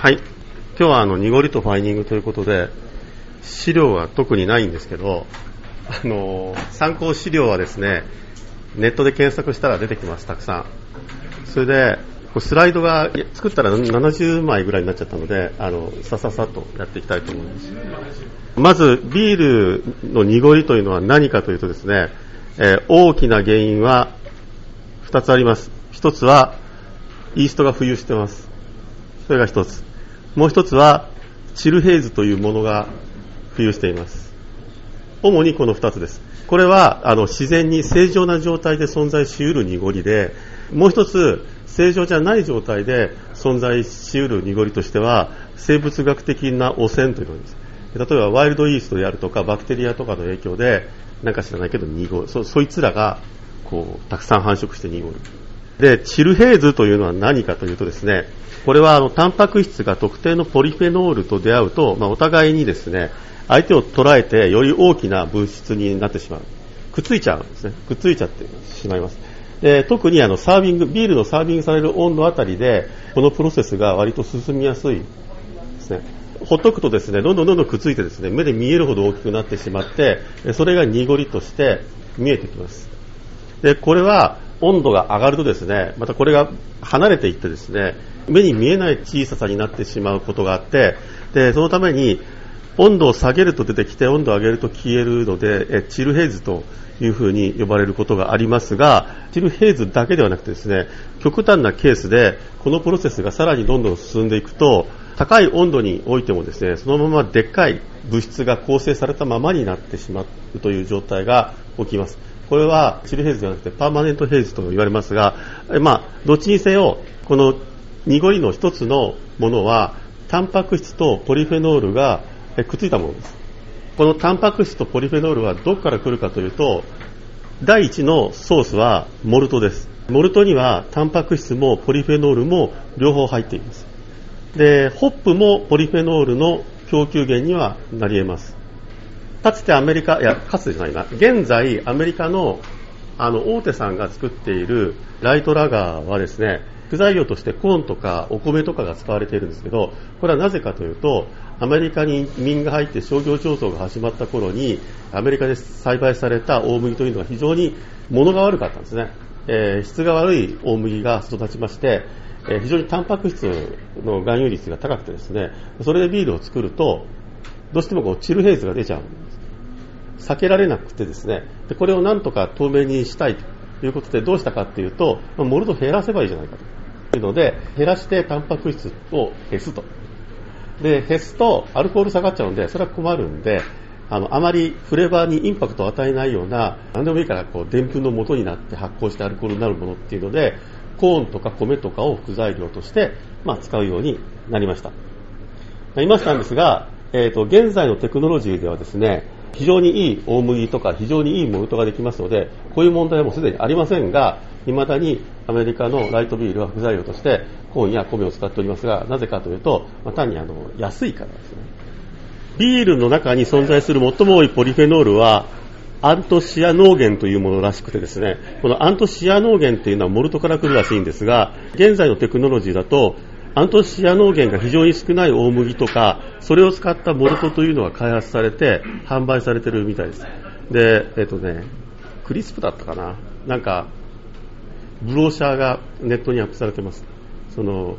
はい。今日はあの、濁りとファイニングということで、資料は特にないんですけど、あの、参考資料はですね、ネットで検索したら出てきます、たくさん。それで、スライドが作ったら70枚ぐらいになっちゃったので、あの、さささっとやっていきたいと思います。まず、ビールの濁りというのは何かというとですね、えー、大きな原因は2つあります。1つは、イーストが浮遊してます。それが1つ。もう1つは、チルヘイズというものが浮遊しています。主にこの2つです。これはあの自然に正常な状態で存在しうる濁りで、もう1つ、正常じゃない状態で存在しうる濁りとしては、生物学的な汚染というのです。例えばワイルドイーストであるとかバクテリアとかの影響でなんか知らないけど濁るそそいつらがこうたくさん繁殖して濁るでチルヘーズというのは何かというとですねこれはあのタンパク質が特定のポリフェノールと出会うと、まあ、お互いにですね相手を捉えてより大きな物質になってしまう。くっついちゃうんですね。くっついちゃってしまいます。で特にあのサービングビールのサービングされる温度あたりでこのプロセスが割と進みやすいですね。ほっとくとですねどんどんどんどんくっついてですね目で見えるほど大きくなってしまってそれが濁りとして見えてきます。でこれは温度が上がるとですねまたこれが離れていってですね目に見えない小ささになってしまうことがあってでそのために温度を下げると出てきて温度を上げると消えるのでチルヘイズというふうに呼ばれることがありますがチルヘイズだけではなくてですね極端なケースでこのプロセスがさらにどんどん進んでいくと高い温度においてもですねそのままでっかい物質が構成されたままになってしまうという状態が起きます。これはチルヘイズではなくてパーマネントヘイズと言われますが、まあ、どっちにせよこの濁りの一つのものはタンパク質とポリフェノールがくっついたものです。このタンパク質とポリフェノールはどこから来るかというと第一のソースはモルトです。モルトにはタンパク質もポリフェノールも両方入っています。で、ホップもポリフェノールの供給源にはなり得ます。かつてアメリカ、いや、かつてじゃないな、現在アメリカのあの大手さんが作っているライトラガーはですね、副材料としてコーンとかお米とかが使われているんですけど、これはなぜかというと、アメリカに移民が入って商業競争が始まった頃に、アメリカで栽培された大麦というのは非常に物が悪かったんですね。えー、質が悪い大麦が育ちまして、えー、非常にタンパク質の含有率が高くてですね、それでビールを作ると、どうしてもこうチルヘイズが出ちゃうんです。避けられなくてですね、でこれをなんとか透明にしたいということでどうしたかっていうと、モルト減らせばいいじゃないかというので、減らしてタンパク質を減すと。で、減すとアルコール下がっちゃうんで、それは困るんで、あの、あまりフレーバーにインパクトを与えないような、何でもいいから、こう、でんぷんの元になって発酵してアルコールになるものっていうので、コーンとか米とかを副材料として、まあ、使うようになりました。なりましたんですが、えっ、ー、と、現在のテクノロジーではですね、非常にいい大麦とか非常にいいモルトができますので、こういう問題はもうすでにありませんが、未だにアメリカのライトビールは副材料としてコーンや米を使っておりますが、なぜかというと、まあ、単にあの安いからですね。ビールの中に存在する最も多いポリフェノールは、アントシアノーゲンというものらしくてですね、このアントシアノーゲンっていうのはモルトから来るらしいんですが、現在のテクノロジーだと、アントシアノーゲンが非常に少ない大麦とか、それを使ったモルトというのが開発されて、販売されてるみたいです。で、えっとね、クリスプだったかななんか、 brochure がネットにアップされてます。その、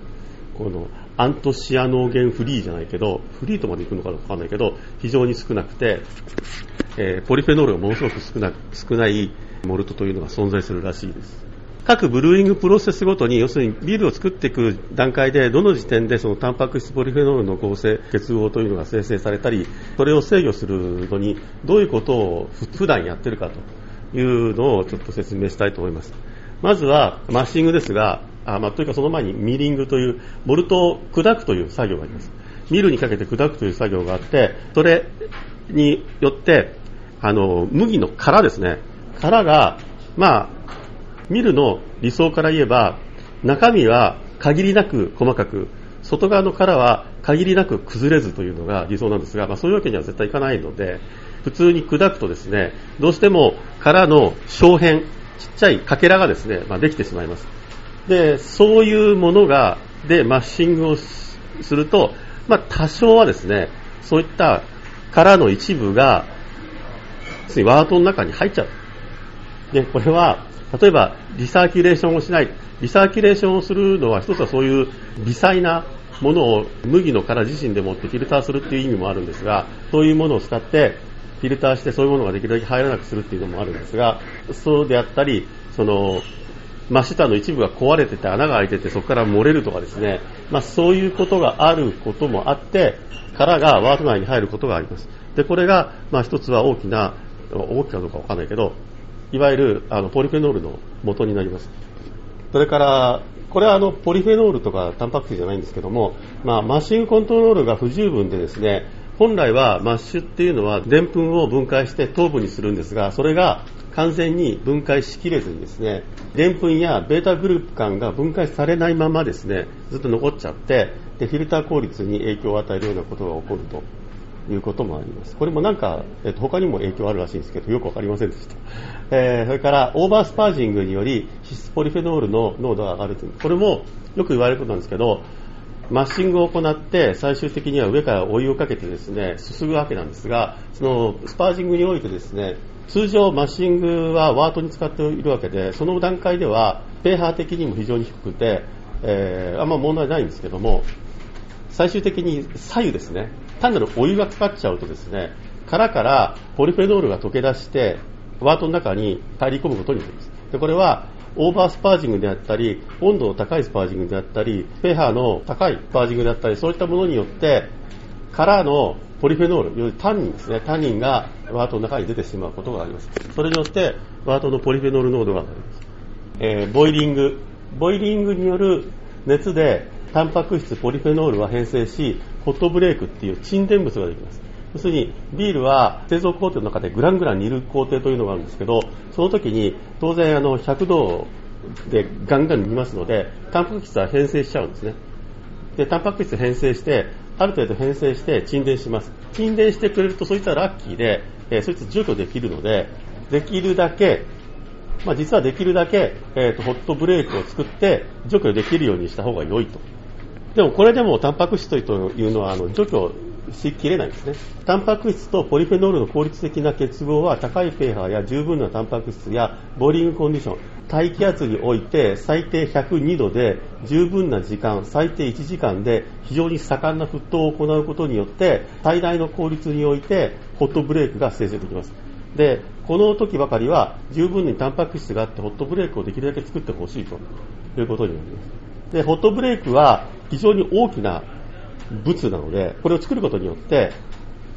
この、アントシアノーゲンフリーじゃないけど、フリーとまで行くのかわかんないけど、非常に少なくて、えー、ポリフェノールがものすごく少な少ないモルトというのが存在するらしいです。各ブルーイングプロセスごとに、要するにビールを作っていく段階で、どの時点でそのタンパク質ポリフェノールの合成、結合というのが生成されたり、それを制御するのに、どういうことを普段やってるかというのをちょっと説明したいと思います。まずは、マッシングですが、あまあ、というかその前にミリングという、モルトを砕くという作業があります。ミルにかけて砕くという作業があって、それによって、あの、麦の殻ですね。殻が、まあ、ミルの理想から言えば、中身は限りなく細かく、外側の殻は限りなく崩れずというのが理想なんですが、まあ、そういうわけには絶対いかないので、普通に砕くとですね、どうしても殻の小片、ちっちゃいかけらがですね、まあ、できてしまいます。で、そういうものが、で、マッシングをすると、まあ、多少はですね、そういった殻の一部が、ついワートの中に入っちゃう。で、これは、例えば、リサーキュレーションをしない。リサーキュレーションをするのは、一つはそういう微細なものを麦の殻自身でもってフィルターするっていう意味もあるんですが、そういうものを使って、フィルターしてそういうものができるだけ入らなくするっていうのもあるんですが、そうであったり、その、真下の一部が壊れてて穴が開いててそこから漏れるとかですね、まあ、そういうことがあることもあって、殻がワート内に入ることがあります。で、これが、まあ、一つは大きな、大きかどうかわかんないけど、いわゆるあのポリフェノールの元になります。それから、これはあのポリフェノールとかタンパク質じゃないんですけども、まあ、マッシングコントロールが不十分でですね、本来はマッシュっていうのはでんぷんを分解して糖分にするんですが、それが完全に分解しきれずにですね、でんぷんやベータグルカンが分解されないままですね、ずっと残っちゃって、で、フィルター効率に影響を与えるようなことが起こるということもあります。これもなんか、えっと、他にも影響あるらしいんですけど、よくわかりませんでした。えー、それから、オーバースパージングにより、脂質ポリフェノールの濃度が上がるという、これもよく言われることなんですけど、マッシングを行って最終的には上からお湯をかけてですねすすぐわけなんですがそのスパージングにおいてですね通常 mashing は wort に使っているわけで、その段階では、ペーハー的にも非常に低くて、えー、あんま問題ないんですけども、最終的に白湯ですね、単なるお湯がかかっちゃうとですね、殻からポリフェノールが溶け出して、 wort の中に入り込むことになります。でこれは over sparging であったり、温度の高い sparging であったり、ペーハの高い sparging であったり、そういったものによって、殻のポリフェノール、要するにタンニンですね、タンニンがワートの中に出てしまうことがあります。それによってワートのポリフェノール濃度が上がります。えー、ボイリング。ボイリングによる熱でタンパク質ポリフェノールは変性し、ホットブレイクっていう沈殿物ができます。要するにビールは製造工程の中でグラングラン煮る工程というのがあるんですけど、その時に当然あの100度でガンガン煮ますので、タンパク質は変性しちゃうんですね。で、タンパク質変性して、ある程度変性して沈殿します。沈殿してくれるとそいつはラッキーで、えー、そいつ除去できるので、できるだけ、まあ、実はできるだけ、えーと、ホットブレークを作って除去できるようにした方が良いと。でもこれでもタンパク質というのはあの除去しきれないんですね。タンパク質とポリフェノールの効率的な結合は高いペーハーや十分なタンパク質やボーリングコンディション、大気圧において最低102度で十分な時間、最低1時間で非常に盛んな沸騰を行うことによって最大の効率においてホットブレークが生成できます。で、この時ばかりは十分にタンパク質があってホットブレークをできるだけ作ってほしいということになります。で、ホットブレークは非常に大きな物なので、これを作ることによって、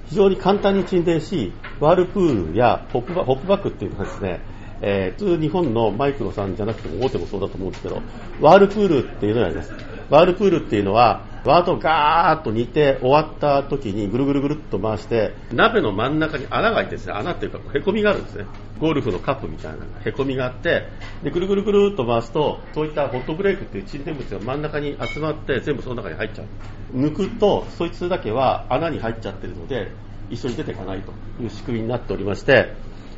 非常に簡単に沈殿し、ワールプールやホップバホップバックっていうのはですね、えー、普通日本のマイクロさんじゃなくても大手もそうだと思うんですけど、ワールプールっていうのがあります。ワールプールっていうのは、ワードをガーッと煮て終わった時にぐるぐるぐるっと回して、鍋の真ん中に穴が開いてですね、穴っていうかへこみがあるんですね。ゴルフのカップみたいなへこみがあって、で、ぐるぐるぐるっと回すと、そういったホットブレイクっていう沈殿物が真ん中に集まって全部その中に入っちゃう。抜くと、そいつだけは穴に入っちゃってるので、一緒に出ていかないという仕組みになっておりまして、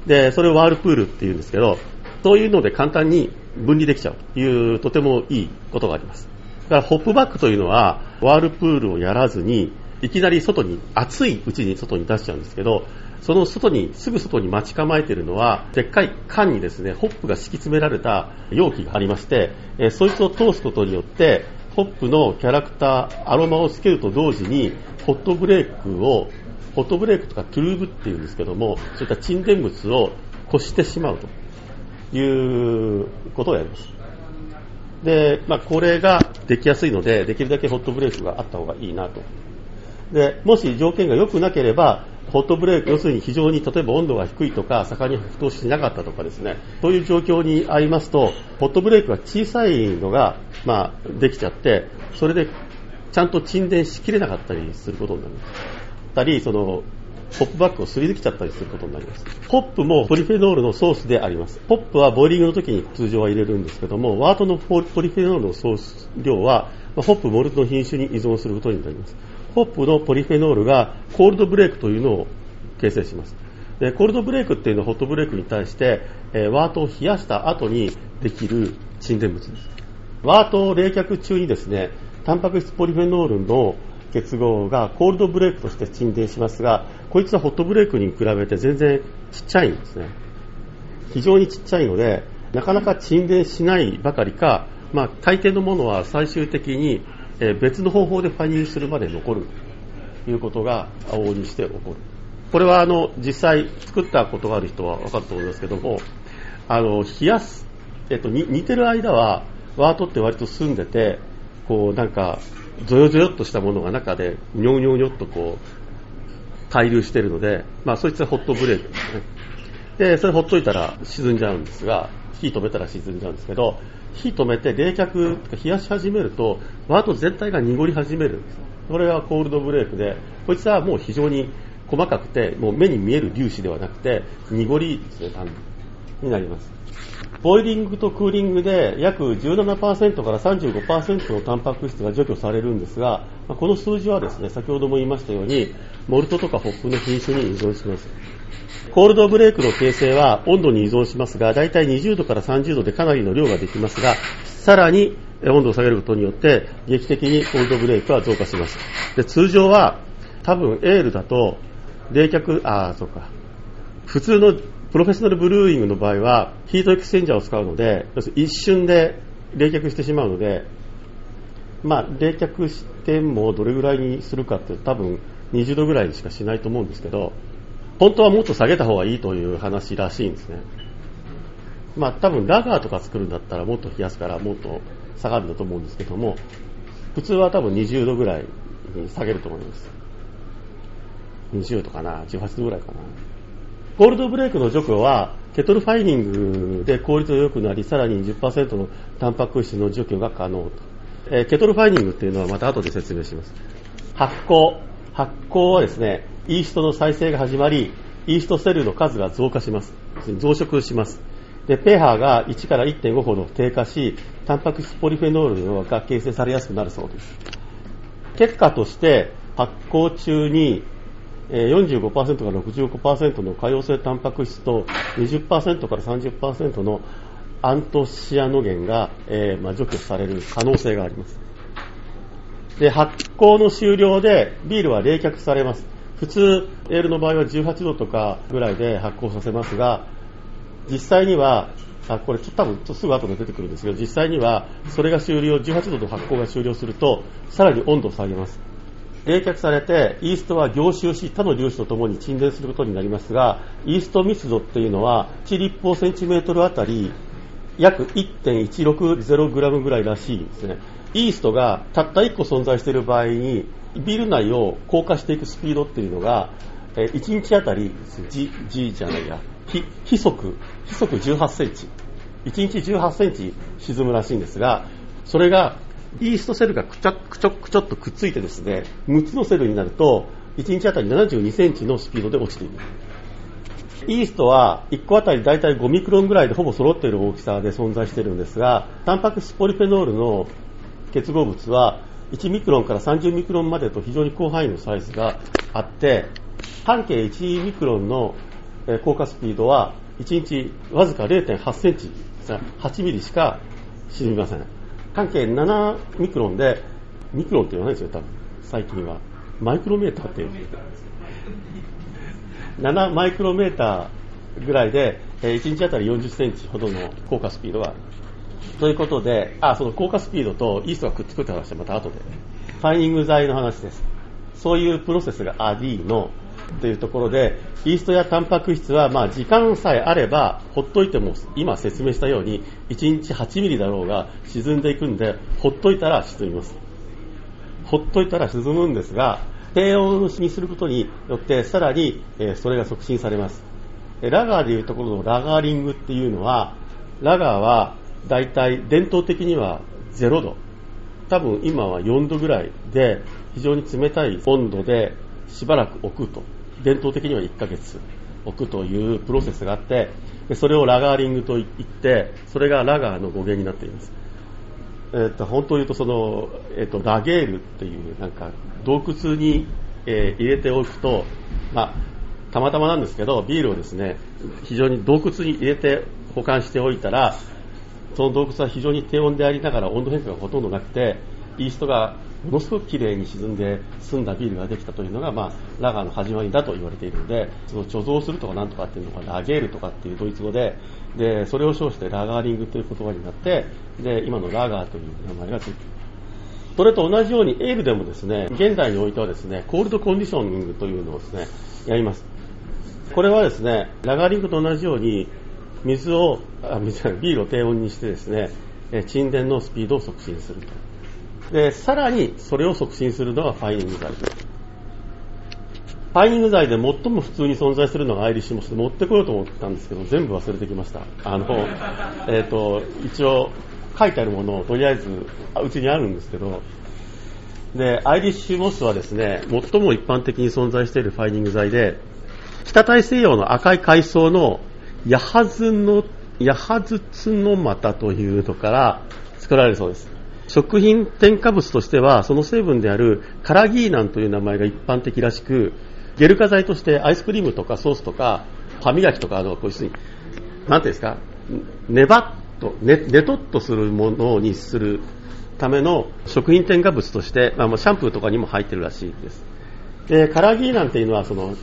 で、それをワールプールっていうんですけど、そういうので簡単に分離できちゃうという、とてもいいことがあります。だからホップバックというのは、ワールプールをやらずに、いきなり外に、暑いうちに外に出しちゃうんですけど、その外に、すぐ外に待ち構えているのは、でっかい缶にですね、ホップが敷き詰められた容器がありまして、えそいつを通すことによって、ホップのキャラクター、アロマをつけると同時に、ホットブレークを、ホットブレークとかトゥルーブっていうんですけども、そういった沈殿物をこしてしまうということをやります。で、まあ、これができやすいので、できるだけホットブレークがあった方がいいなと。で、もし条件が良くなければ、ホットブレーク、要するに非常に例えば温度が低いとか、盛んに沸騰しなかったとかですね、そういう状況にありますと、ホットブレークが小さいのが、まあ、できちゃって、それでちゃんと沈殿しきれなかったりすることになります。たり、その、ホップバッグをすり抜けちゃったりすることになります。ホップもポリフェノールのソースであります。ホップはボイリングの時に通常は入れるんですけども、ワートのポリフェノールのソース量は、ホップ、モルトの品種に依存することになります。ホップのポリフェノールがコールドブレイクというのを形成します。でコールドブレイクっていうのはホットブレイクに対して、えー、ワートを冷やした後にできる沈殿物です。ワートを冷却中にですね、タンパク質ポリフェノールの結合がコールドブレイクとして沈殿しますが、こいつはホットブレイクに比べて全然ちっちゃいんですね。非常にちっちゃいので、なかなか沈殿しないばかりか、まあ、大抵のものは最終的に別の方法でファイニングするまで残るということが往々にして起こる。これはあの実際作ったことがある人は分かると思いますけども、あの冷やす、えっと、似てる間はワートって割と澄んでて、こうなんかゾヨゾヨっとしたものが中でニョニョニョっとこう滞留しているので、まあそいつはホットブレークですね。で、それほっといたら沈んじゃうんですが、火止めたら沈んじゃうんですけど、火止めて冷却、冷やし始めると、ワート全体が濁り始めるんです。これがコールドブレークで、こいつはもう非常に細かくて、もう目に見える粒子ではなくて、濁りですね、になります。ボイリングとクーリングで約17%から35%のタンパク質が除去されるんですが、この数字はですね、先ほども言いましたように、モルトとかホップの品種に依存します。コールドブレイクの形成は温度に依存しますが、だいたい20度から30度でかなりの量ができますが、さらに温度を下げることによって劇的にコールドブレイクは増加します。で通常は多分エールだと冷却、ああ、そうか。普通のプロフェッショナルブルーイングの場合はヒートエクスチェンジャーを使うので要するに、一瞬で冷却してしまうので、まあ、冷却してもどれぐらいにするかって多分20度ぐらいにしかしないと思うんですけど、本当はもっと下げた方がいいという話らしいんですね。まあ多分ラガーとか作るんだったらもっと冷やすからもっと下がるんだと思うんですけども、普通は多分20度ぐらいに下げると思います。20度かな、18度ぐらいかな？ゴールドブレイクの除去は、ケトルファイニングで効率が良くなり、さらに10%のタンパク質の除去が可能と。えー、ケトルファイニングっていうのはまた後で説明します。発酵。発酵はですね、イーストの再生が始まり、イーストセルの数が増加します。増殖します。で、pH が1から1.5ほど低下し、タンパク質ポリフェノールが形成されやすくなるそうです。結果として、発酵中に45%から65%の可溶性タンパク質と20%から30%のアントシアノゲンが、えーまあ、除去される可能性があります。で、発酵の終了でビールは冷却されます。普通、エールの場合は18度とかぐらいで発酵させますが、実際には、あこれ多分すぐ後で出てくるんですけど、実際にはそれが終了、18度の発酵が終了すると、さらに温度を下げます。冷却されて、イーストは凝集し、他の粒子とともに沈殿することになりますが、イースト密度っていうのは、1立方センチメートルあたり、約 1.160g ぐらいらしいんですね。イーストがたった1個存在している場合に、ビル内を降下していくスピードっていうのが、1日あたり、G, G じゃないや、非速、非速18センチ。1日18センチ沈むらしいんですが、それが、イーストセルがくちょくちょくちょっとくっついてですね、6つのセルになると、1日あたり72センチのスピードで落ちている。イーストは1個あたりだいたい5ミクロンぐらいでほぼ揃っている大きさで存在しているんですが、タンパク質ポリフェノールの結合物は1ミクロンから30ミクロンまでと非常に広範囲のサイズがあって、半径1ミクロンの降下スピードは1日わずか0.8センチ、8ミリしか沈みません。半径7ミクロンで、ミクロンって言わないですよ、多分。最近は。マイクロメーターって言う。7マイクロメーターぐらいでえ、1日あたり40センチほどの降下スピードがある。ということで、あ、その降下スピードとイーストがくっつくって話はまた後で、ファイニング剤の話です。そういうプロセスがアディーノというところで、イーストやタンパク質は、まあ、時間さえあれば、ほっといても、今説明したように、1日8ミリだろうが沈んでいくんで、ほっといたら沈みます。ほっといたら沈むんですが、低温にすることによって、さらに、えそれが促進されます。ラガーでいうところのラガーリングっていうのは、ラガーは大体伝統的には0度多分今は4度ぐらいで非常に冷たい温度でしばらく置くと伝統的には1ヶ月置くというプロセスがあってそれをラガーリングと言ってそれがラガーの語源になっています、えー、と本当に言うとその、えー、とラゲールっていうなんか洞窟に、えー、入れておくと、まあ、たまたまなんですけどビールをですね非常に洞窟に入れて保管しておいたらその洞窟は非常に低温でありながら温度変化がほとんどなくて、イーストがものすごく綺麗に沈んで澄んだビールができたというのが、まあ、ラガーの始まりだと言われているのでその貯蔵するとかなんとかっていうのがラゲールとかっていうドイツ語ででそれを称してラガーリングという言葉になってで今のラガーという名前がついているそれと同じようにエールでもですね現代においてはですねコールドコンディショニングというのをですねやります。これはですねラガーリングと同じように水をあ水ビールを低温にしてですね沈殿のスピードを促進すると。で、さらにそれを促進するのがファイニング剤です。ファイニング剤で最も普通に存在するのがアイリッシュモスで持ってこようと思ったんですけど、全部忘れてきました。あの、えっ、ー、と、一応書いてあるものをとりあえずうちにあるんですけど、で、アイリッシュモスはですね、最も一般的に存在しているファイニング剤で、北大西洋の赤い海藻のヤハズの、ヤハズツノマタというのから作られるそうです。食品添加物としては、その成分であるカラギーナンという名前が一般的らしく、ゲル化剤としてアイスクリームとかソースとか歯磨きとか、あの、こういうに、なんていうんですか、ねばっと、ね、ねとっとするものにするための食品添加物として、まあ、シャンプーとかにも入ってるらしいです。で、カラギーナンていうのはその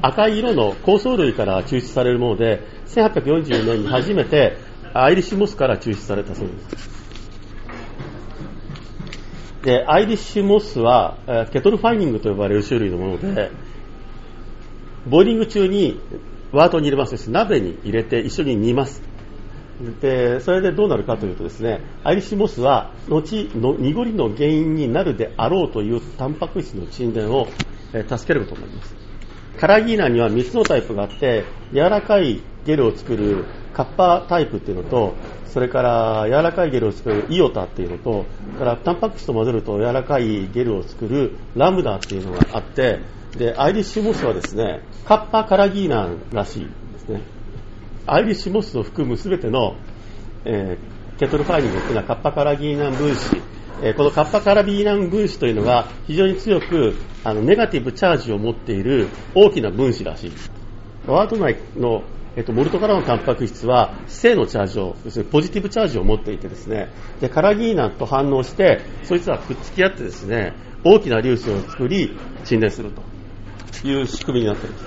赤い色の香草類から抽出されるもので、1844年に初めてアイリッシュモスから抽出されたそうです。で、アイリッシュモスは、ケトルファイニングと呼ばれる種類のもので、ボイリング中にワートに入れますし、鍋に入れて一緒に煮ます。で、それでどうなるかというとですね、アイリッシュモスは、後の濁りの原因になるであろうというタンパク質の沈殿を、助けることになります。カラギーナには3つのタイプがあって、柔らかいゲルを作るカッパタイプっていうのと、それから柔らかいゲルを作るイオタっていうのと、からタンパク質と混ぜると柔らかいゲルを作るラムダっていうのがあって、で、アイリッシュモスはですね、カッパカラギーナらしいですね。アイリッシュモスを含むすべての、えー、ケトルファイニングっていうのはカッパカラギーナン分子、え、このカッパカラビーナン分子というのが非常に強くあのネガティブチャージを持っている大きな分子らしい。ワード内のえっと、モルトからのタンパク質は正のチャージを、要するにポジティブチャージを持っていてですね、で、カラギーナと反応して、そいつはくっつき合ってですね、大きな粒子を作り、沈殿すると。いう仕組みになっています。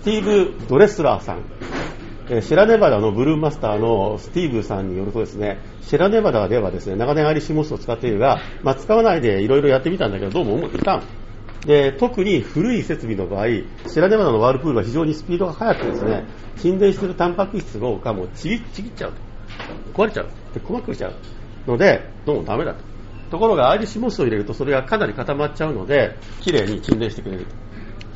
スティーブ・ドレスラーさん、えシェラネバダのブルーマスターのスティーブさんによるとですね、シェラネバダではですね、長年アリシモスを使っているが、まあ、使わないでいろいろやってみたんだけど、どうも思っていたで、特に古い設備の場合、シェラネバダのワールプールは非常にスピードが速くですね、沈殿しているタンパク質がもうちぎっちゃうと。壊れちゃう。で、細くしちゃう。ので、どうもダメだと。ところが、アイリッシュモスを入れると、それがかなり固まっちゃうので、綺麗に沈殿してくれると。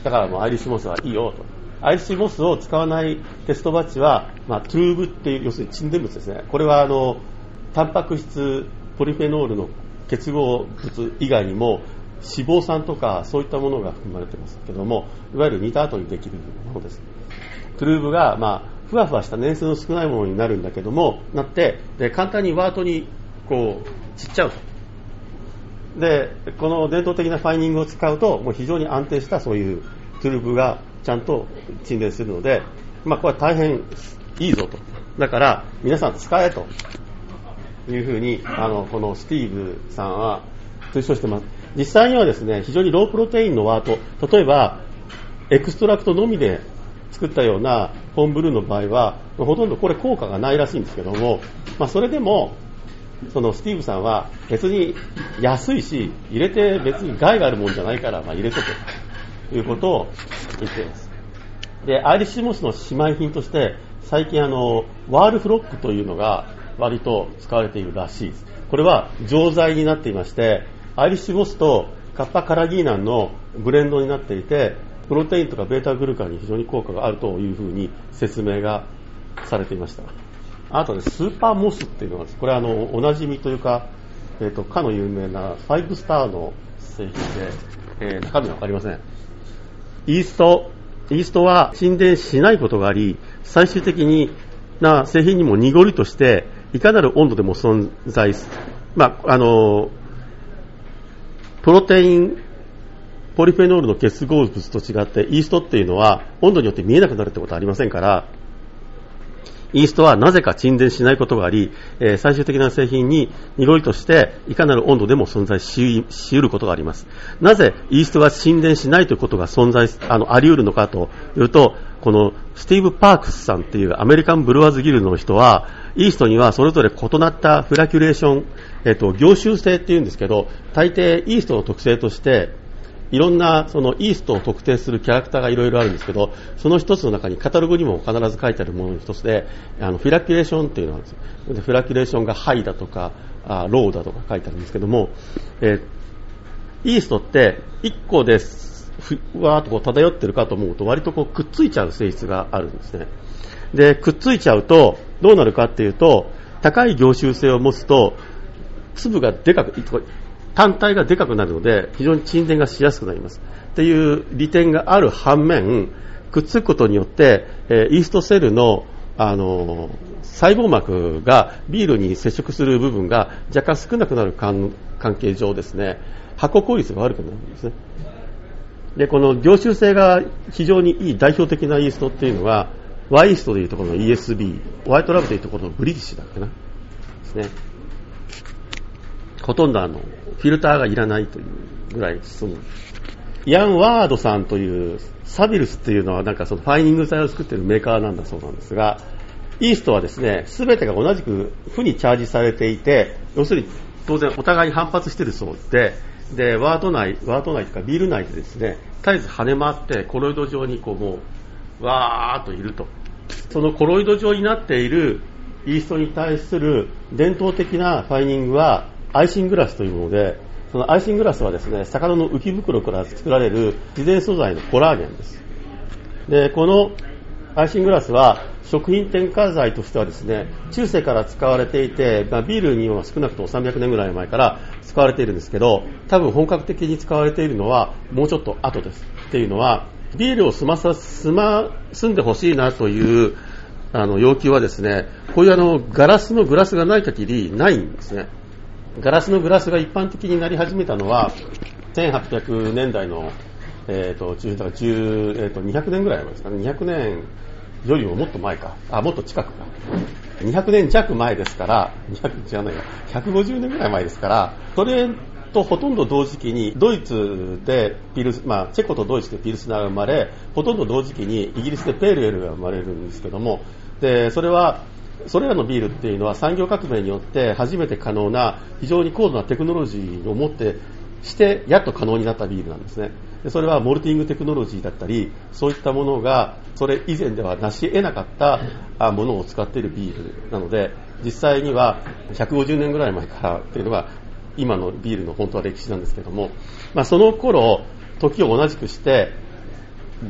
だからもうアイリッシュモスはいいよと。アイリッシュモスを使わないテストバッチは、まあ、トゥーブっていう、要するに沈殿物ですね。これは、あの、タンパク質、ポリフェノールの結合物以外にも、脂肪酸とかそういったものが含まれてますけども、いわゆる煮た後にできるものです。トゥルーブが、まあ、ふわふわした年数の少ないものになるんだけども、なって、で簡単にワートにこう散っちゃうと。で、この伝統的なファイニングを使うと、もう非常に安定したそういうトゥルーブがちゃんと沈殿するので、まあ、これは大変いいぞと。だから、皆さん使えというふうに、あの、このスティーブさんは推奨してます。実際にはですね、非常にロープロテインのワート、例えば、 extract のみで作ったような homebrew の場合は、ほとんどこれ効果がないらしいんですけども、まあ、それでも、そのスティーブさんは別に安いし、入れて別に害があるもんじゃないから、まあ、入れとけということを言っています。で、 Irish moss の姉妹品として、最近あの、 Whirlfloc というのが割と使われているらしいです。これは錠剤になっていまして、アイリッシュボスとカッパカラギーナンのブレンドになっていて、プロテインとかベータグルカンに非常に効果があるというふうに説明がされていました。あとね、スーパーモスっていうのがこれはあの、おなじみというか、え、ー、と、かの有名なファイブスターの製品で、えー、中身はわかりません。イースト、イーストは沈殿しないことがあり、最終的にな製品にも濁りとして、いかなる温度でも存在す。まあ、あの、プロテイン、ポリフェノールの結合物と違って、イーストっていうのは温度によって見えなくなるってことはありませんから、イーストはなぜか沈殿しないことがあり、えー、最終的な製品に濁りとしていかなる温度でも存在ししうることがあります。なぜイーストが沈殿しないということが存在、あの、あり得るのかというと、このスティーブ・パークスさんっていうアメリカンブルワーズギルドの人は、イーストにはそれぞれ異なった flocculation、えっと、凝集性っていうんですけど、大抵イーストの特性として、いろんなそのイーストを特定するキャラクターがいろいろあるんですけど、その一つの中にカタログにも必ず書いてあるものの一つで、あの flocculation っていうのがあるんです。でフィラキュレーションがハイだとか、あ low だとか書いてあるんですけども、えー、イーストって1個で、ふわーっとこう漂ってるかと思うと割とこうくっついちゃう性質があるんですね。で、くっついちゃうとどうなるかっていうと、高い凝集性を持つと、粒がでかく、単体がでかくなるので、非常に沈殿がしやすくなります。っていう利点がある反面、くっつくことによって、えイーストセルのあの細胞膜がビールに接触する部分が若干少なくなる関係上ですね、発酵効率が悪くなるんですね。で、この凝集性が非常にいい代表的なイーストっていうのは、ワイーストでいうところの ESB、ホワイトラブでいうところのブリティッシュだっけな。ですね。ほとんどあの、フィルターがいらないというぐらい進む。イアン・ワードさんというサビルスっていうのはなんかそのファイニング剤を作っているメーカーなんだそうなんですが、イーストはですね、すべてが同じく負にチャージされていて、要するに当然お互いに反発しているそうで、で、ワート内、ワート内というかビール内でですね、絶えず跳ね回ってコロイド状にこうもう、わーっといると。そのコロイド状になっているイーストに対する伝統的なファイニングはアイシングラスというもので、そのアイシングラスはですね、魚の浮き袋から作られる自然素材のコラーゲンです。で、このアイシングラスは食品添加剤としてはですね、中世から使われていて、まあ、ビールには少なくとも300年ぐらい前から使われているんですけど、多分本格的に使われているのはもうちょっと後です。っていうのは、ビールを済まさ、済ま、済んでほしいなというあの要求はですね、こういうあのガラスのグラスがない限りないんですね。ガラスのグラスが一般的になり始めたのは、1800年代の、えーと、中だから10、えーと、200年ぐらい前ですかね、200年よりももっと前か、あ、もっと近くか。200年弱前ですから、200じゃないや、150年ぐらい前ですから、それとほとんど同時期に、ドイツでピルス、まあ、チェコとドイツでピルスナーが生まれ、ほとんど同時期にイギリスでペールエルが生まれるんですけども、で、それは、それらのビールっていうのは産業革命によって初めて可能な非常に高度なテクノロジーを持ってしてやっと可能になったビールなんですね。でそれはモルティングテクノロジーだったりそういったものがそれ以前では成し得なかったものを使っているビールなので実際には150年ぐらい前からっていうのが今のビールの本当は歴史なんですけども、まあ、その頃時を同じくして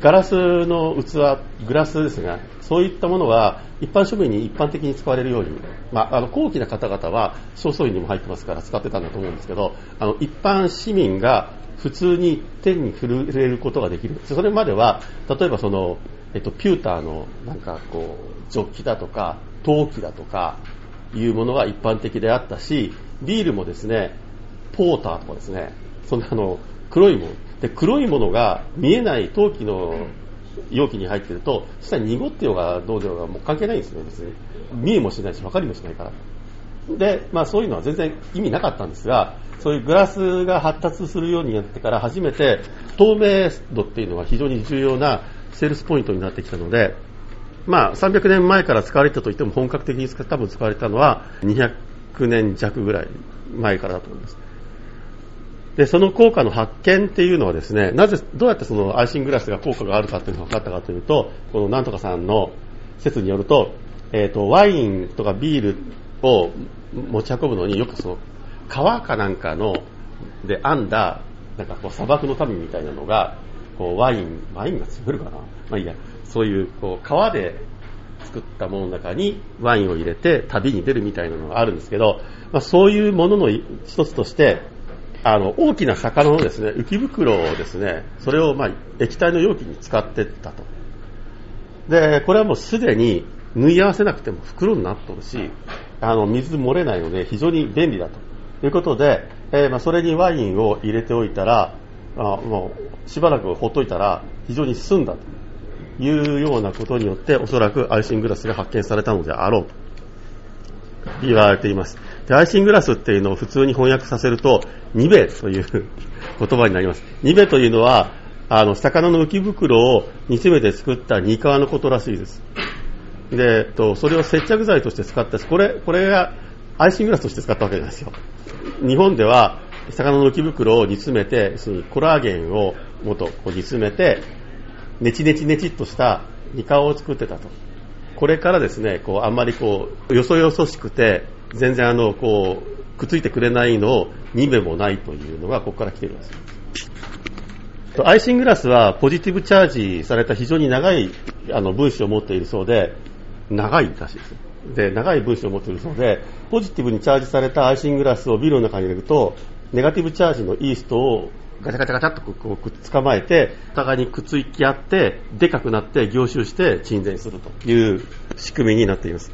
ガラスの器、グラスですが、そういったものは一般庶民に一般的に使われるように、まあ、あの高貴な方々は正倉院にも入ってますから使ってたんだと思うんですけど、あの一般市民が普通に手に触れることができる。それまでは、例えばその、えっと、ピューターのなんかこう、ジョッキだとか、陶器だとか、いうものが一般的であったし、ビールもですね、ポーターとかですね、そんなあの、黒いもの、で黒いものが見えない陶器の容器に入っていると、そしたら濁ってようがどうでようがもう関係ないんですね、別に。見えもしないし、分かりもしないから。で、まあそういうのは全然意味なかったんですが、そういうグラスが発達するようになってから初めて透明度っていうのが非常に重要なセールスポイントになってきたので、まあ300年前から使われたといっても本格的に多分使われたのは200年弱ぐらい前からだと思います。で、その効果の発見っていうのはですね、なぜ、どうやってそのアイシングラスが効果があるかっていうのが分かったかというと、このなんとかさんの説によると、えっ、ー、と、ワインとかビールを持ち運ぶのによくその、川かなんかの、で編んだ、なんかこう砂漠の民みたいなのが、こうワイン、ワインが作るかな。まあいいや、そういうこう川で作ったものの中にワインを入れて旅に出るみたいなのがあるんですけど、まあ、そういうものの一つとして、あの、大きな魚のですね、浮き袋をですね、それをまあ、液体の容器に使ってったと。で、これはもうすでに縫い合わせなくても袋になっとるし、あの、水漏れないので非常に便利だということで、えー、まあ、それにワインを入れておいたら、あもうしばらくほっといたら非常に済んだというようなことによって、おそらくアイシングラスが発見されたのであろうと言われています。で、アイシングラスっていうのを普通に翻訳させると、ニベという言葉になります。ニベというのは、あの、魚の浮き袋を煮詰めて作った煮皮のことらしいです。で、えっと、それを接着剤として使ったしこれ、これがアイシングラスとして使ったわけなんですよ。日本では、魚の浮き袋を煮詰めて、そのコラーゲンをもっとこう煮詰めて、ネチネチネチっとした煮皮を作ってたと。これからですね、こう、あんまりこう、よそよそしくて、全然あの、こう、くっついてくれないのを2目もないというのが、ここから来ています。アイシングラスはポジティブチャージされた非常に長いあの分子を持っているそうで、長いらしいです。で、長い分子を持っているそうで、ポジティブにチャージされたアイシングラスをビルの中に入れると、ネガティブチャージのイーストをガチャガチャガチャっとこう捕まえて、お互いにくっつき合って、でかくなって凝集して沈殿するという仕組みになっています。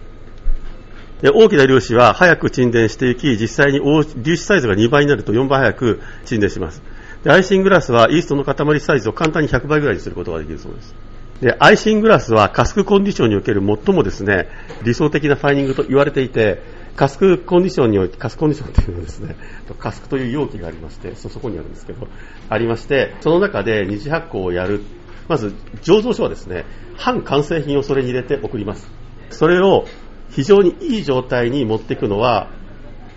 で大きな粒子は早く沈殿していき、実際に粒子サイズが2倍になると4倍早く沈殿します。でアイシングラスはイーストの塊サイズを簡単に100倍ぐらいにすることができるそうです。で、アイシングラスはカスクコンディションにおける最もですね、理想的なファイニングと言われていて、カスクコンディションにおいて、カスコンディションっていうのはですね、カスクという容器がありまして、そ、そこにあるんですけど、ありまして、その中で二次発酵をやる。まず、醸造所はですね、半完成品をそれに入れて送ります。それを非常にいい状態に持っていくのは、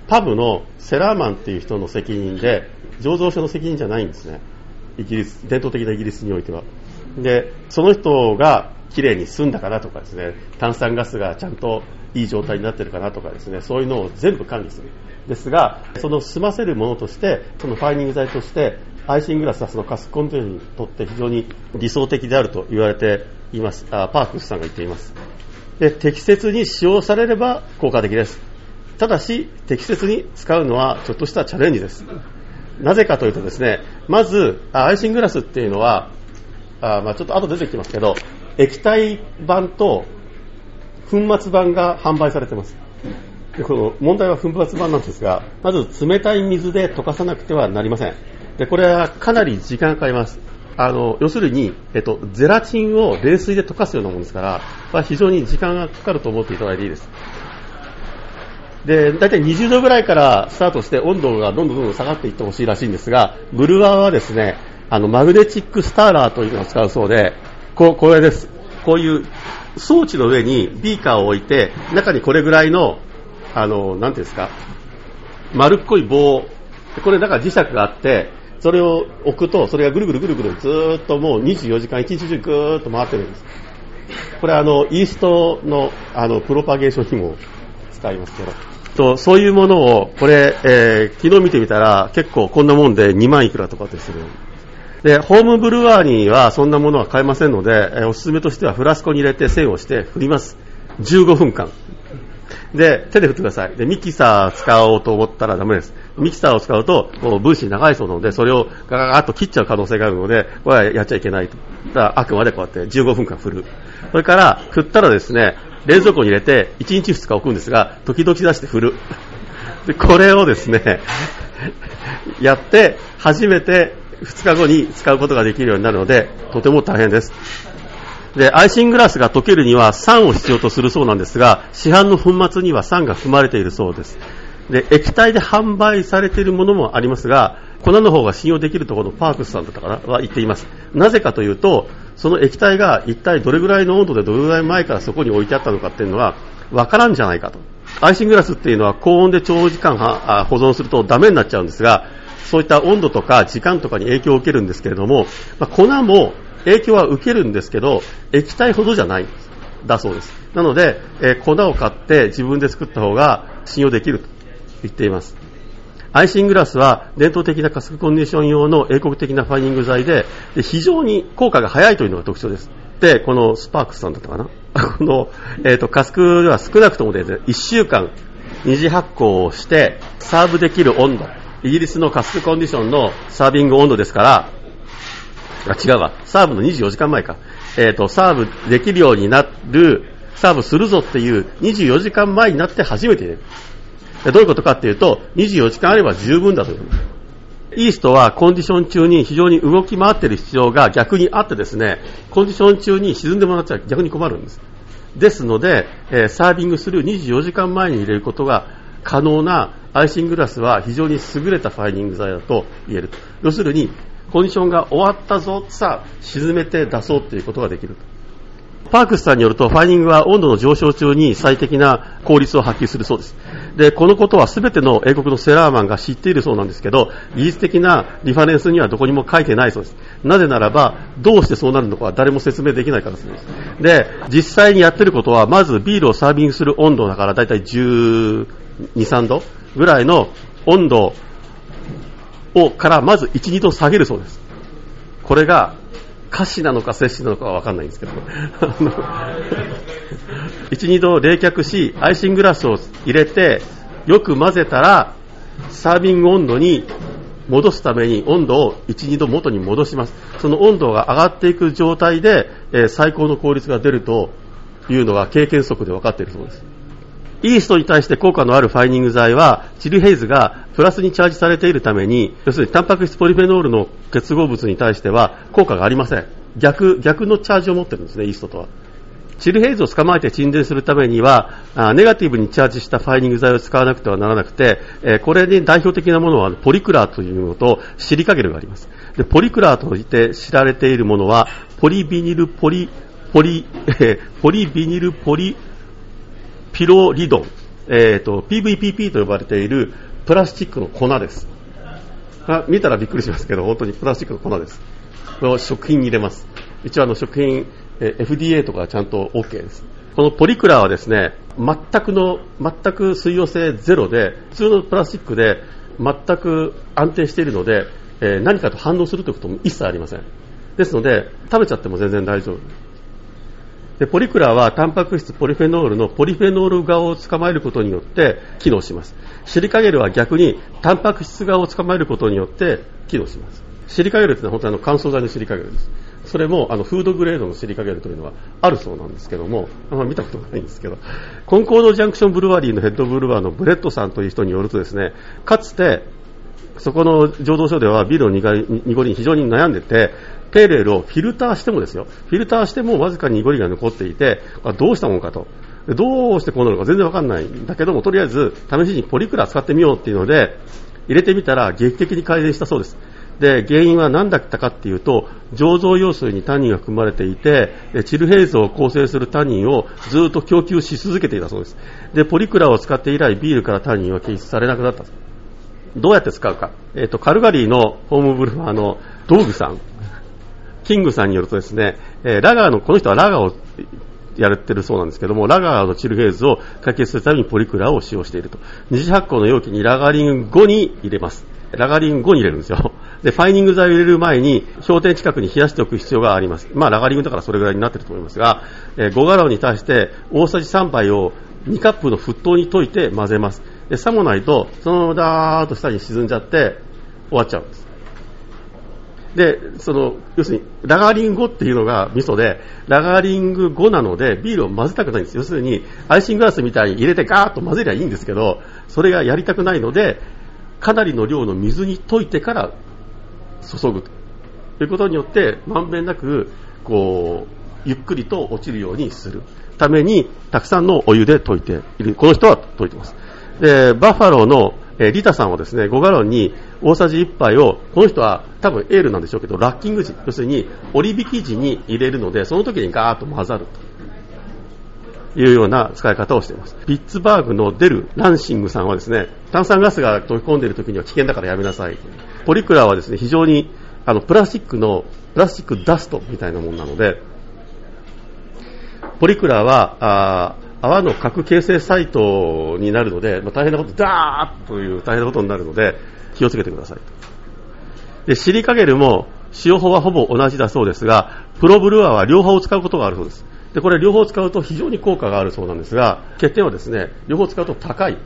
パブのセラーマンっていう人の責任で、醸造所の責任じゃないんですね。イギリス、伝統的なイギリスにおいては。で、その人が綺麗に済んだかなとかですね、炭酸ガスがちゃんといい状態になってるかなとかですね、そういうのを全部管理する。ですが、その済ませるものとして、そのファイニング剤として、アイシングラスはそのカスコントロールにとって非常に理想的であると言われています。あパークスさんが言っています。で、適切に使用されれば効果的です。ただし、適切に使うのはちょっとしたチャレンジです。なぜかというとですね、まず、アイシングラスっていうのは、あまあ、ちょっと後出てきますけど、液体版と粉末版が販売されてます。でこの問題は粉末版なんですが、まず冷たい水で溶かさなくてはなりません。でこれはかなり時間がかかります。あの要するに、えっと、ゼラチンを冷水で溶かすようなものですから、まあ、非常に時間がかかると思っていただいていいです。で、大体20度ぐらいからスタートして温度がどんどんどんどん下がっていってほしいらしいんですが、ブルワーはですね、あの、マグネチックスターラーというのを使うそうで、こう、これです。こういう装置の上にビーカーを置いて、中にこれぐらいの、あの、なんていうんですか、丸っこい棒、これ中磁石があって、それを置くと、それがぐるぐるぐるぐるずーっともう24時間一日中ぐーっと回ってるんです。これあの、イーストのあの、プロパゲーションにも使いますけど。とそういうものを、これ、えー、昨日見てみたら結構こんなもんで2万いくらとかってするで、ホームブルワーにはそんなものは買えませんので、おすすめとしてはフラスコに入れて線をして振ります。15分間。で、手で振ってください。で、ミキサー使おうと思ったらダメです。ミキサーを使うと、こう分子長いそうなので、それをガガガッと切っちゃう可能性があるので、これはやっちゃいけないと。だからあくまでこうやって15分間振る。それから、振ったらですね、冷蔵庫に入れて1日2日置くんですが、時々出して振る。で、これをですね、やって、初めて2日後に使うことができるようになるので、とても大変です。で、アイシングラスが溶けるには酸を必要とするそうなんですが、市販の粉末には酸が含まれているそうです。で、液体で販売されているものもありますが、粉の方が信用できるところのパークスさんだったかなは言っています。なぜかというと、その液体が一体どれぐらいの温度でどれぐらい前からそこに置いてあったのかっていうのは、わからんじゃないかと。アイシングラスっていうのは高温で長時間保存するとダメになっちゃうんですが、そういった温度とか時間とかに影響を受けるんですけれども、まあ、粉も影響は受けるんですけど、液体ほどじゃないだそうです。なので、えー、粉を買って自分で作った方が信用できると言っています。アイシングラスは伝統的な加速コンディション用の英国的なファイニング剤でで非常に効果が早いというのが特徴です。で、このスパークスさんだったかな？この、えっ、ー、と、カスクでは少なくともでね、1週間二次発酵をしてサーブできる温度イギリスのカスクコンディションのサービング温度ですから、あ、違うわ。サーブの24時間前か。えっ、ー、と、サーブできるようになる、サーブするぞっていう24時間前になって初めて入れる。どういうことかっていうと、24時間あれば十分だという。イーストはコンディション中に非常に動き回っている必要が逆にあってですね、コンディション中に沈んでもらっちゃう逆に困るんです。ですので、え、サービングする24時間前に入れることが可能なアイシングラスは非常に優れたファイニング剤だと言える。要するに、コンディションが終わったぞ、さあ、沈めて出そうということができると。パークスさんによると、ファイニングは温度の上昇中に最適な効率を発揮するそうです。で、このことは全ての英国のセラーマンが知っているそうなんですけど、技術的なリファレンスにはどこにも書いてないそうです。なぜならば、どうしてそうなるのかは誰も説明できないからです。で、実際にやってることは、まずビールをサービングする温度だから、だいたい12、3度ぐらいの温度をからまず1、2度下げるそうです。これが歌詞なのか摂氏なのかはわかんないんですけど、1、2度冷却し、アイシングラスを入れて、よく混ぜたら、サービング温度に戻すために温度を1、2度元に戻します。その温度が上がっていく状態で、えー、最高の効率が出るというのが経験則で分かっているそうです。イーストに対して効果のあるファイニング剤は、チルヘイズがプラスにチャージされているために、要するにタンパク質ポリフェノールの結合物に対しては効果がありません。逆、逆のチャージを持ってるんですね、イーストとは。チルヘイズを捕まえて沈殿するためには、ネガティブにチャージしたファイニング剤を使わなくてはならなくて、これに代表的なものはポリクラーというのとシリカゲルがあります。でポリクラーとして知られているものは、ポリビニルポリ、ポリ、ポリビニルポリピロリドン、えーと、PVPP と呼ばれているプラスチックの粉です。見たらびっくりしますけど、本当にプラスチックの粉です。これを食品に入れます。一応あの食品、え FDA とかちゃんと OK です。このポリクラはですね、全くの、全く水溶性ゼロで、普通のプラスチックで全く安定しているので、え、何かと反応するということも一切ありません。ですので、食べちゃっても全然大丈夫。でポリクラはタンパク質ポリフェノールのポリフェノール側を捕まえることによって機能します。シリカゲルは逆にタンパク質側を捕まえることによって機能します。シリカゲルというのは本当にあの乾燥剤のシリカゲルです。それもあの food grade のシリカゲルというのはあるそうなんですけども、あんま見たことがないんですけど、コンコードジャンクションブルワリーの head brewer のブレッドさんという人によるとですね、かつてそこの醸造所ではビールの濁りに非常に悩んでて、 pale ale をフィルターしてもですよ、フィルターしてもわずかに濁りが残っていて、どうしたもんかと。どうしてこうなるか全然わかんないんだけども、とりあえず試しにポリクラ使ってみようっていうので、入れてみたら劇的に改善したそうです。で、原因は何だったかっていうと、醸造用水にタンニンが含まれていて、チルヘイズを構成するタンニンをずっと供給し続けていたそうです。で、ポリクラを使って以来ビールからタンニンは検出されなくなった。どうやって使うか。えっ、ー、と、カルガリーのホームブルファーの道具さん、キングさんによるとですね、えー、ラガーの、この人はラガーをやってるそうなんですけども、ラガーのチルフェーズを解決するためにポリクラを使用していると。二次発酵の容器にラガーリング5に入れます。ラガリング5に入れるんですよ。で、ファイニング剤を入れる前に氷点近くに冷やしておく必要があります。まあ、ラガーリングだからそれぐらいになってると思いますが、えー、5ガロンに対して大さじ3杯を2カップの沸騰に溶いて混ぜます。で、さもないと、そのままダーッと下に沈んじゃって終わっちゃうんです。で、その、要するに、ラガーリング5っていうのが味噌で、ラガーリング5なので、ビールを混ぜたくないんです。要するに、アイシンググラスみたいに入れてガーッと混ぜりゃいいんですけど、それがやりたくないので、かなりの量の水に溶いてから注ぐということによって、まんべんなく、こう、ゆっくりと落ちるようにするために、たくさんのお湯で溶いている。この人は溶いてます。で、バッファローのえー、リタさんはですね、5ガロンに大さじ1杯を、この人は多分エールなんでしょうけど、ラッキング時、要するに折り引き時に入れるので、その時にガーッと混ざるというような使い方をしています。ピッツバーグのデル・ランシングさんはですね、炭酸ガスが溶け込んでいる時には危険だからやめなさい。ポリクラはですね、非常にあのプラスチックの、プラスチックダストみたいなものなので、ポリクラは、あ泡の核形成サイトになるので、まあ、大変なこと、ダーッという大変なことになるので、気をつけてください。で、シリカゲルも使用法はほぼ同じだそうですが、プロブルアは両方を使うことがあるそうです。で、これ両方使うと非常に効果があるそうなんですが、欠点はですね、両方使うと高い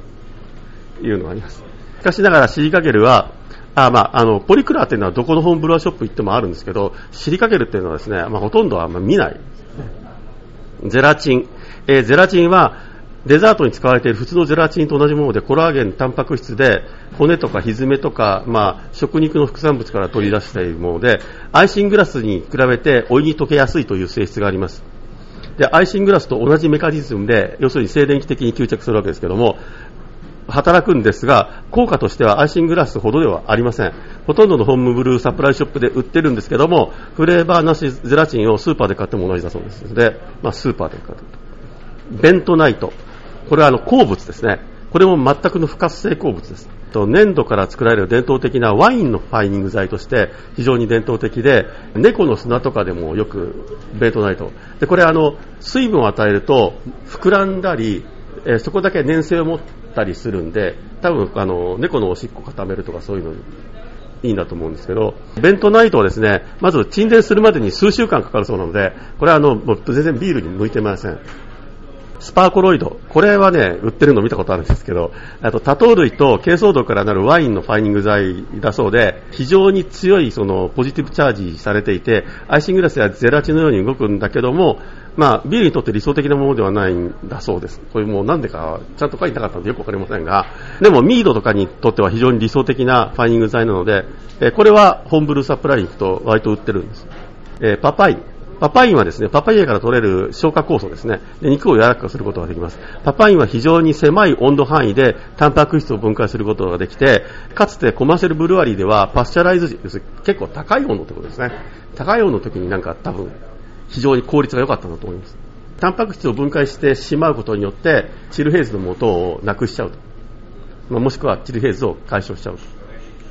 というのがあります。しかしながらシリカゲルは、あまあ、あの、ポリクラーというのはどこのホームブルワーショップ行ってもあるんですけど、シリカゲルっていうのはですね、まあ、ほとんどはあんま見ない。ゼラチン、えー、ゼラチンはデザートに使われている普通のゼラチンと同じものでコラーゲン、タンパク質で骨とかひずめとか、まあ、食肉の副産物から取り出しているものでアイシングラスに比べてお湯に溶けやすいという性質がありますでアイシングラスと同じメカニズムで要するに静電気的に吸着するわけですけども働くんですが、効果としてはアイシングラスほどではありません。ほとんどのホームブルーサプライショップで売ってるんですけども、フレーバーなしゼラチンをスーパーで買っても同じだそうですので、まあ、スーパーで買うと。ベントナイト。これはあの鉱物ですね。これも全くの不活性鉱物です。と粘土から作られる伝統的なワインのファイニング剤として非常に伝統的で猫の砂とかでもよくベントナイトでこれあの水分を与えると膨らんだり、え、そこだけ粘性を持ったりするんで多分あの猫のおしっこ固めるとかそういうのにいいんだと思うんですけど、ベントナイトはですね、まず沈殿するまでに数週間かかるそうなので、これはあの、もう全然ビールに向いてません。スパーコロイド。これはね、売ってるの見たことあるんですけど、あと、多糖類と珪藻土からなるワインのファイニング剤だそうで、非常に強いそのポジティブチャージされていて、アイシングラスやゼラチンのように動くんだけども、まあ、ビールにとって理想的なものではないんだそうです。これもなんでか、ちゃんと書いてなかったのでよくわかりませんが、でもミードとかにとっては非常に理想的なファイニング剤なので、えこれはホームブルーサプライに行くと割と売ってるんです。えパパイパパインはですね、パパイヤから取れる消化酵素ですね。で、肉を柔らかくすることができます。パパインは非常に狭い温度範囲でタンパク質を分解することができて、かつてコマーシャルブルワリーではパスチャライズ時、結構高い温度ってことですね。高い温度の時になんか多分非常に効率が良かったんだと思います。タンパク質を分解してしまうことによって、チルヘイズの元をなくしちゃうと。まあ、もしくはチルヘイズを解消しちゃうと。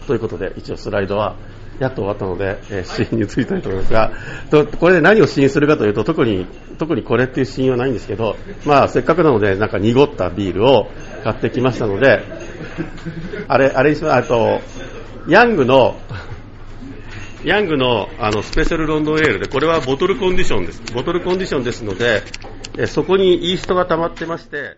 ということで、一応スライドはやっと終わったので、えー、シーンに移りたいと思いますが、とこれで何を試飲するかというと、特に、特にこれっていうシーンはないんですけど、まあ、せっかくなので、なんか濁ったビールを買ってきましたので、あれ、あれにしまあと、ヤングの、ヤングのあのスペシャルロンドンエールで、これはボトルコンディションです。ボトルコンディションですので、えそこにイーストが溜まってまして、